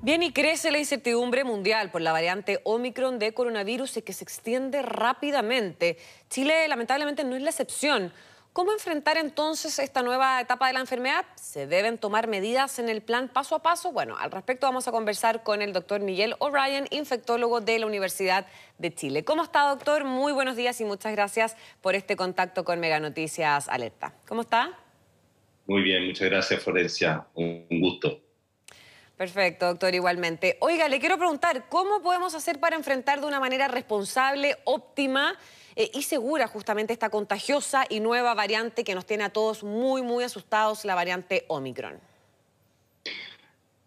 Bien, y crece la incertidumbre mundial por la variante Omicron de coronavirus y que se extiende rápidamente. Chile lamentablemente no es la excepción. ¿Cómo enfrentar entonces esta nueva etapa de la enfermedad? ¿Se deben tomar medidas en el plan paso a paso? Bueno, al respecto vamos a conversar con el doctor Miguel O'Ryan, infectólogo de la Universidad de Chile. ¿Cómo está, doctor? Muy buenos días y muchas gracias por este contacto con Mega Noticias Alerta. ¿Cómo está? Muy bien, muchas gracias, Florencia. Un gusto. Perfecto, doctor, igualmente. Oiga, le quiero preguntar, ¿cómo podemos hacer para enfrentar de una manera responsable, óptima eh, y segura justamente esta contagiosa y nueva variante que nos tiene a todos muy, muy asustados, la variante Omicron?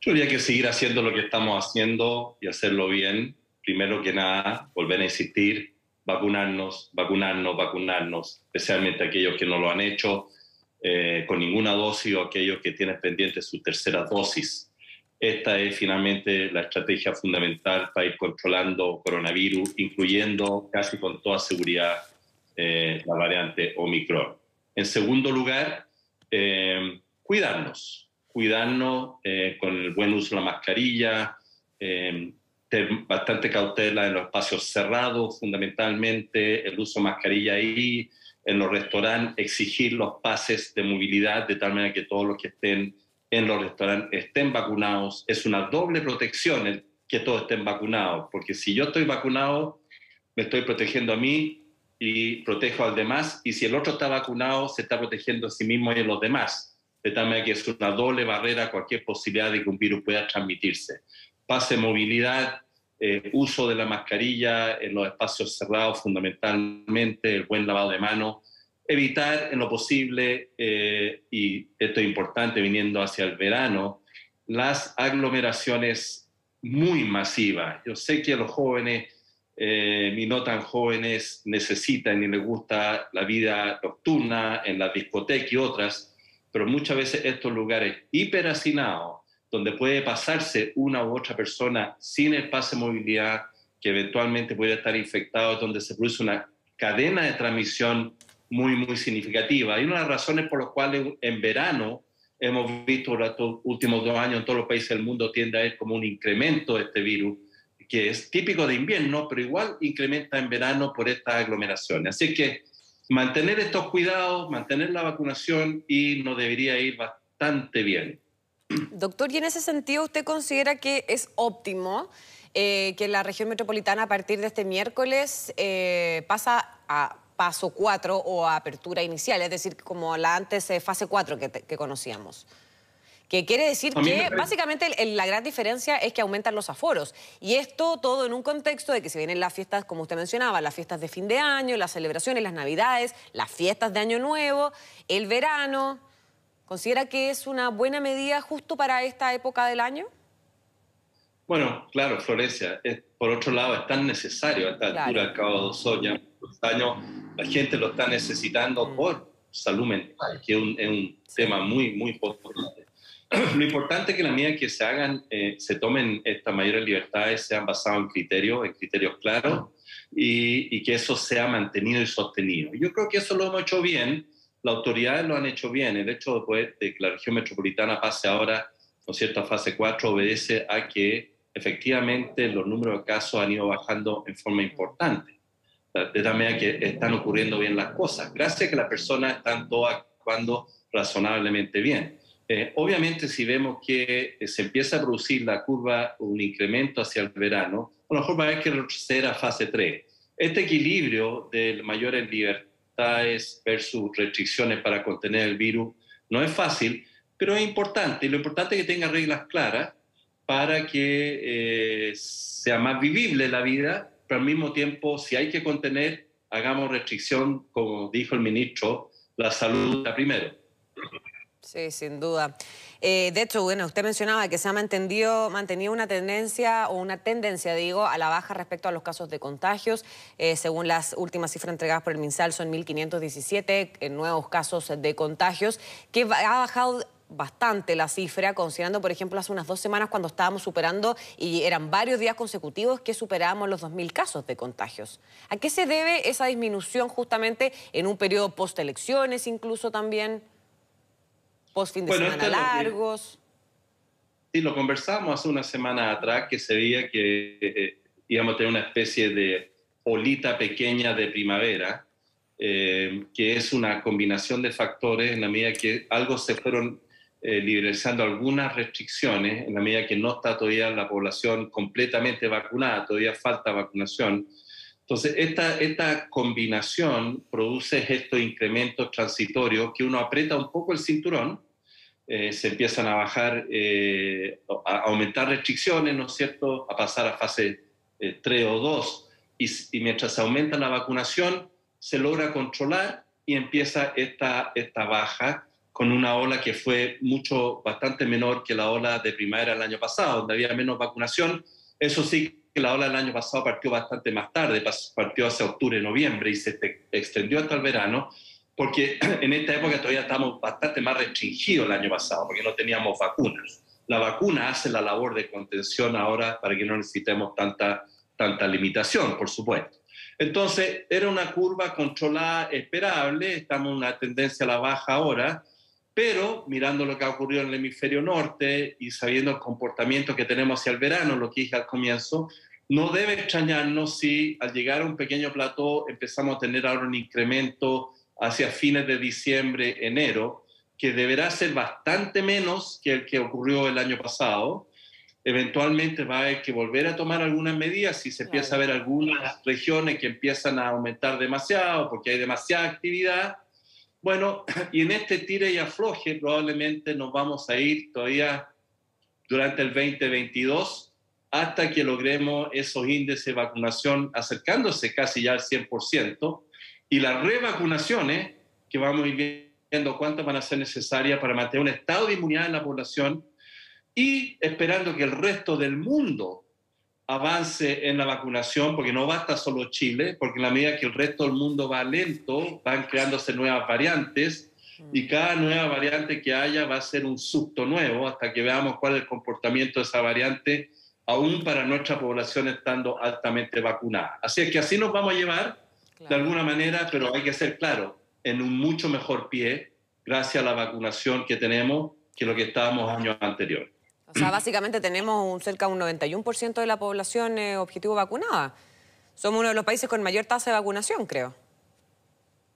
Yo diría que seguir haciendo lo que estamos haciendo y hacerlo bien. Primero que nada, volver a insistir, vacunarnos, vacunarnos, vacunarnos, especialmente aquellos que no lo han hecho eh, con ninguna dosis o aquellos que tienen pendiente su tercera dosis esta es finalmente la estrategia fundamental para ir controlando coronavirus, incluyendo casi con toda seguridad eh, la variante Omicron. En segundo lugar, eh, cuidarnos, cuidarnos eh, con el buen uso de la mascarilla, tener bastante cautela en los espacios cerrados, fundamentalmente el uso de mascarilla ahí, en los restaurantes, exigir los pases de movilidad de tal manera que todos los que estén en los restaurantes estén vacunados. Es una doble protección el que todos estén vacunados, porque si yo estoy vacunado, me estoy protegiendo a mí y protejo al demás, y si el otro está vacunado, se está protegiendo a sí mismo y a los demás. De tal manera que es una doble barrera a cualquier posibilidad de que un virus pueda transmitirse. Pase movilidad, eh, uso de la mascarilla en los espacios cerrados fundamentalmente, el buen lavado de manos, evitar en lo posible, eh, y esto es importante viniendo hacia el verano, las aglomeraciones muy masivas. Yo sé que los jóvenes, eh, no tan jóvenes, necesitan y les gusta la vida nocturna en la discoteca y otras, pero muchas veces estos lugares hiperhacinados, donde puede pasarse una u otra persona sin el pase de movilidad, que eventualmente puede estar infectado, donde se produce una cadena de transmisión muy, muy significativa. Y una de las razones por las cuales en verano hemos visto estos últimos dos años en todos los países del mundo tiende a haber como un incremento de este virus, que es típico de invierno, pero igual incrementa en verano por estas aglomeraciones. Así que mantener estos cuidados, mantener la vacunación y nos debería ir bastante bien. Doctor, y en ese sentido, ¿usted considera que es óptimo eh, que la región metropolitana a partir de este miércoles eh, pasa a paso 4 o apertura inicial, es decir, como la antes eh, fase 4 que, conocíamos. Que quiere decir que básicamente la gran diferencia es que aumentan los aforos. Y esto todo en un contexto de que se vienen las fiestas, como usted mencionaba, las fiestas de fin de año, las celebraciones, las navidades, las fiestas de año nuevo, el verano. ¿Considera que es una buena medida justo para esta época del año? Bueno, claro, Florencia. por otro lado, es tan necesario a esta altura, al cabo de dos años, la gente lo está necesitando mm. por salud mental, que es un, tema muy, muy importante. Lo importante es que las medidas que se hagan, eh, se tomen estas mayores libertades, sean basadas en criterios, en criterios claros, y, y, que eso sea mantenido y sostenido. Yo creo que eso lo hemos hecho bien, las autoridades lo han hecho bien. El hecho de, de que la región metropolitana pase ahora, ¿no es cierto?, a fase 4, obedece a que efectivamente los números de casos han ido bajando en forma importante de tal manera que están ocurriendo bien las cosas, gracias a que las personas están todas actuando razonablemente bien. Eh, obviamente, si vemos que eh, se empieza a producir la curva, un incremento hacia el verano, a lo mejor va a haber que retroceder a fase 3. Este equilibrio de mayores libertades versus restricciones para contener el virus no es fácil, pero es importante. Y lo importante es que tenga reglas claras para que eh, sea más vivible la vida pero al mismo tiempo, si hay que contener, hagamos restricción, como dijo el ministro, la salud primero. Sí, sin duda. Eh, de hecho, bueno, usted mencionaba que se ha mantenido, mantenido una tendencia, o una tendencia, digo, a la baja respecto a los casos de contagios. Eh, según las últimas cifras entregadas por el MinSal, son 1.517 nuevos casos de contagios, que ha bajado bastante la cifra, considerando, por ejemplo, hace unas dos semanas cuando estábamos superando, y eran varios días consecutivos que superábamos los 2.000 casos de contagios. ¿A qué se debe esa disminución justamente en un periodo post-elecciones, incluso también, post-fin de semana largos? Sí, lo conversamos hace una semana atrás que se veía que eh, íbamos a tener una especie de olita pequeña de primavera, eh, que es una combinación de factores en la medida que algo se fueron eh, liberalizando algunas restricciones, en la medida que no está todavía la población completamente vacunada, todavía falta vacunación. Entonces, esta, esta combinación produce estos incrementos transitorios que uno aprieta un poco el cinturón, eh, se empiezan a bajar, eh, a aumentar restricciones, ¿no es cierto?, a pasar a fase 3 eh, o 2, y, y, mientras aumenta la vacunación, se logra controlar y empieza esta, esta baja con una ola que fue mucho, bastante menor que la ola de primavera del año pasado, donde había menos vacunación. Eso sí, que la ola del año pasado partió bastante más tarde, partió hacia octubre, noviembre y se extendió hasta el verano porque en esta época todavía estamos bastante más restringidos el año pasado, porque no teníamos vacunas. La vacuna hace la labor de contención ahora para que no necesitemos tanta, tanta limitación, por supuesto. Entonces, era una curva controlada, esperable, estamos en una tendencia a la baja ahora, pero mirando lo que ha ocurrido en el hemisferio norte y sabiendo el comportamiento que tenemos hacia el verano, lo que dije al comienzo, no debe extrañarnos si al llegar a un pequeño plató empezamos a tener ahora un incremento hacia fines de diciembre, enero, que deberá ser bastante menos que el que ocurrió el año pasado. Eventualmente va a haber que volver a tomar algunas medidas si se empieza a ver algunas regiones que empiezan a aumentar demasiado porque hay demasiada actividad. Bueno, y en este tire y afloje probablemente nos vamos a ir todavía durante el 2022 hasta que logremos esos índices de vacunación acercándose casi ya al 100%, y las revacunaciones, que vamos a ir viendo cuántas van a ser necesarias para mantener un estado de inmunidad en la población y esperando que el resto del mundo avance en la vacunación, porque no basta solo Chile, porque en la medida que el resto del mundo va lento, van creándose nuevas variantes y cada nueva variante que haya va a ser un susto nuevo hasta que veamos cuál es el comportamiento de esa variante, aún para nuestra población estando altamente vacunada. Así es que así nos vamos a llevar de alguna manera, pero hay que ser claro, en un mucho mejor pie gracias a la vacunación que tenemos que lo que estábamos años anteriores. O sea, básicamente tenemos un, cerca de un 91% de la población eh, objetivo vacunada. Somos uno de los países con mayor tasa de vacunación, creo.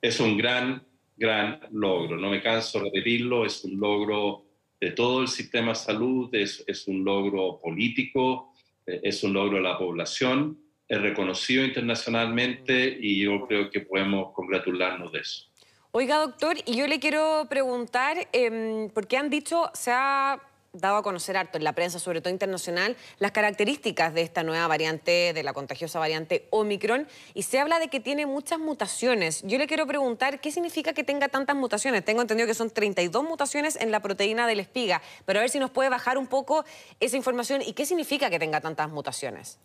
Es un gran, gran logro. No me canso de repetirlo. Es un logro de todo el sistema de salud, es, es un logro político, eh, es un logro de la población es reconocido internacionalmente y yo creo que podemos congratularnos de eso. Oiga, doctor, y yo le quiero preguntar, eh, porque han dicho, se ha dado a conocer harto en la prensa, sobre todo internacional, las características de esta nueva variante, de la contagiosa variante Omicron, y se habla de que tiene muchas mutaciones. Yo le quiero preguntar, ¿qué significa que tenga tantas mutaciones? Tengo entendido que son 32 mutaciones en la proteína de la espiga, pero a ver si nos puede bajar un poco esa información y qué significa que tenga tantas mutaciones.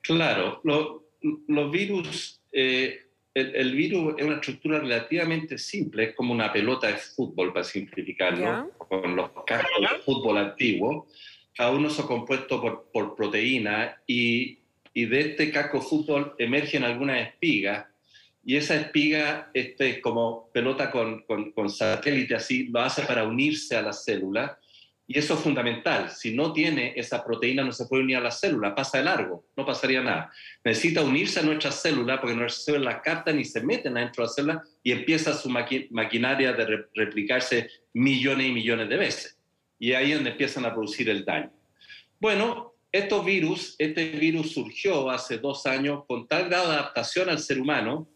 Claro, los virus, eh, el, virus es una estructura relativamente simple, es como una pelota de fútbol, para simplificarlo, con los cascos de fútbol antiguo. Cada uno es compuesto por, por proteína y, y, de este casco de fútbol emergen algunas espigas y esa espiga, este, como pelota con, con, con satélite así, lo hace para unirse a la célula y eso es fundamental. Si no tiene esa proteína, no se puede unir a la célula, pasa de largo, no pasaría nada. Necesita unirse a nuestra célula porque nuestras células la captan y se meten adentro de la célula y empieza su maquinaria de replicarse millones y millones de veces. Y ahí es donde empiezan a producir el daño. Bueno, estos virus, este virus surgió hace dos años con tal grado de adaptación al ser humano,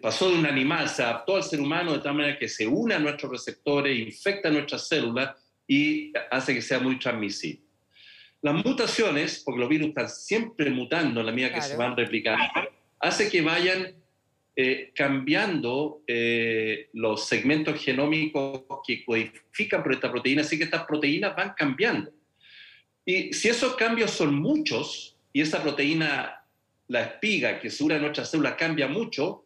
pasó de un animal, se adaptó al ser humano de tal manera que se une a nuestros receptores, infecta nuestras células y hace que sea muy transmisible. Las mutaciones, porque los virus están siempre mutando en la medida que se van replicando, hace que vayan eh, cambiando eh, los segmentos genómicos que codifican por esta proteína, así que estas proteínas van cambiando. Y si esos cambios son muchos, y esa proteína, la espiga que sura nuestra célula cambia mucho,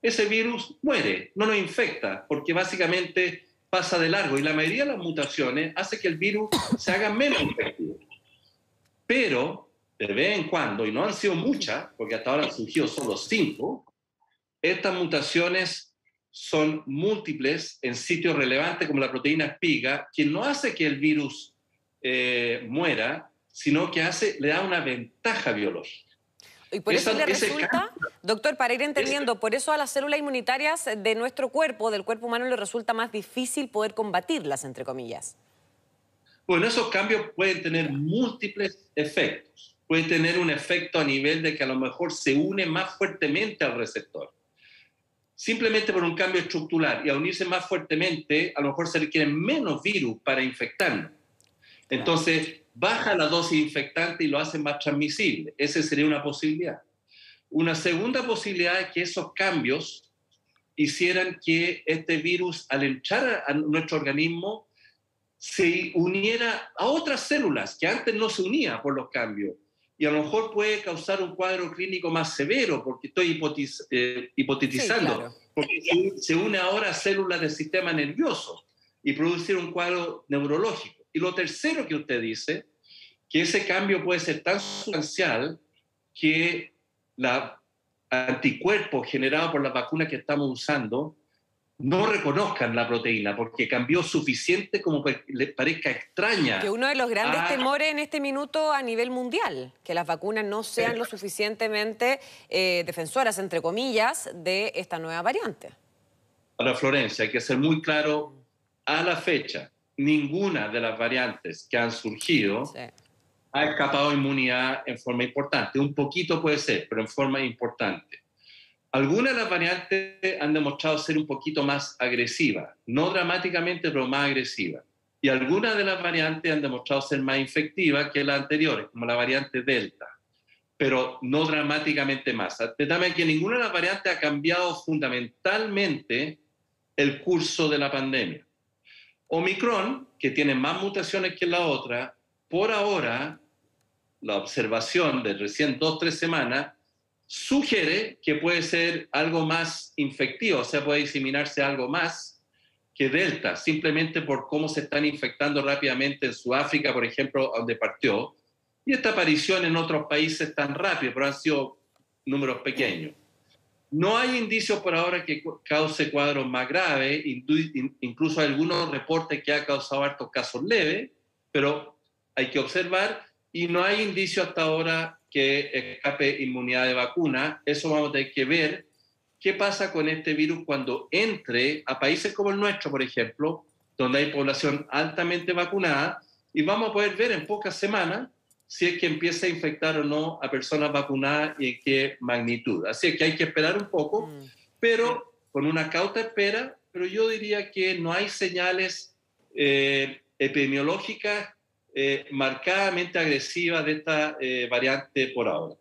ese virus muere, no nos infecta, porque básicamente pasa de largo y la mayoría de las mutaciones hace que el virus se haga menos efectivo. Pero de vez en cuando, y no han sido muchas, porque hasta ahora han surgido solo cinco, estas mutaciones son múltiples en sitios relevantes como la proteína espiga, que no hace que el virus eh, muera, sino que hace, le da una ventaja biológica. Y por eso le resulta, doctor, para ir entendiendo, por eso a las células inmunitarias de nuestro cuerpo, del cuerpo humano, le resulta más difícil poder combatirlas, entre comillas. Bueno, esos cambios pueden tener múltiples efectos. Pueden tener un efecto a nivel de que a lo mejor se une más fuertemente al receptor simplemente por un cambio estructural y a unirse más fuertemente, a lo mejor se requieren menos virus para infectarnos. Entonces, baja la dosis infectante y lo hace más transmisible. Esa sería una posibilidad. Una segunda posibilidad es que esos cambios hicieran que este virus, al entrar a nuestro organismo, se uniera a otras células que antes no se unía por los cambios y a lo mejor puede causar un cuadro clínico más severo, porque estoy eh, hipotetizando, porque se, une ahora a células del sistema nervioso y producir un cuadro neurológico. Y lo tercero que usted dice, que ese cambio puede ser tan sustancial que la anticuerpo generado por la vacuna que estamos usando no reconozcan la proteína porque cambió suficiente como les parezca extraña. Que uno de los grandes temores en este minuto a nivel mundial, que las vacunas no sean lo suficientemente eh, defensoras, entre comillas, de esta nueva variante. Ahora, Florencia, hay que ser muy claro, a la fecha, ninguna de las variantes que han surgido ha escapado inmunidad en forma importante. Un poquito puede ser, pero en forma importante. Algunas de las variantes han demostrado ser un poquito más agresivas, no dramáticamente, pero más agresivas. Y algunas de las variantes han demostrado ser más infectivas que las anteriores, como la variante Delta, pero no dramáticamente más. También que ninguna de las variantes ha cambiado fundamentalmente el curso de la pandemia. Omicron, que tiene más mutaciones que la otra, por ahora, la observación de recién dos, tres semanas, sugiere que puede ser algo más infectivo, o sea, puede diseminarse algo más que Delta, simplemente por cómo se están infectando rápidamente en Sudáfrica, por ejemplo, donde partió, y esta aparición en otros países tan rápido, pero han sido números pequeños. No hay indicios por ahora que cause cuadros más graves, incluso algunos reportes que ha causado hartos casos leves, pero hay que observar y no hay indicios hasta ahora que escape inmunidad de vacuna. Eso vamos a tener que ver qué pasa con este virus cuando entre a países como el nuestro, por ejemplo, donde hay población altamente vacunada, y vamos a poder ver en pocas semanas si es que empieza a infectar o no a personas vacunadas y en qué magnitud. Así es que hay que esperar un poco, mm. pero con una cauta espera, pero yo diría que no hay señales eh, epidemiológicas eh, marcadamente agresiva de esta eh, variante por ahora.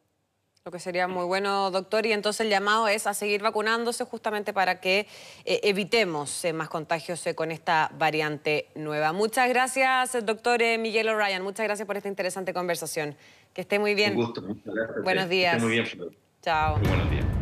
Lo que sería muy bueno, doctor, y entonces el llamado es a seguir vacunándose justamente para que eh, evitemos más contagios con esta variante nueva. Muchas gracias, doctor Miguel O'Ryan. Muchas gracias por esta interesante conversación. Que esté muy bien. Un gusto, muchas gracias. Buenos días. Que esté muy bien, Chao. buenos días.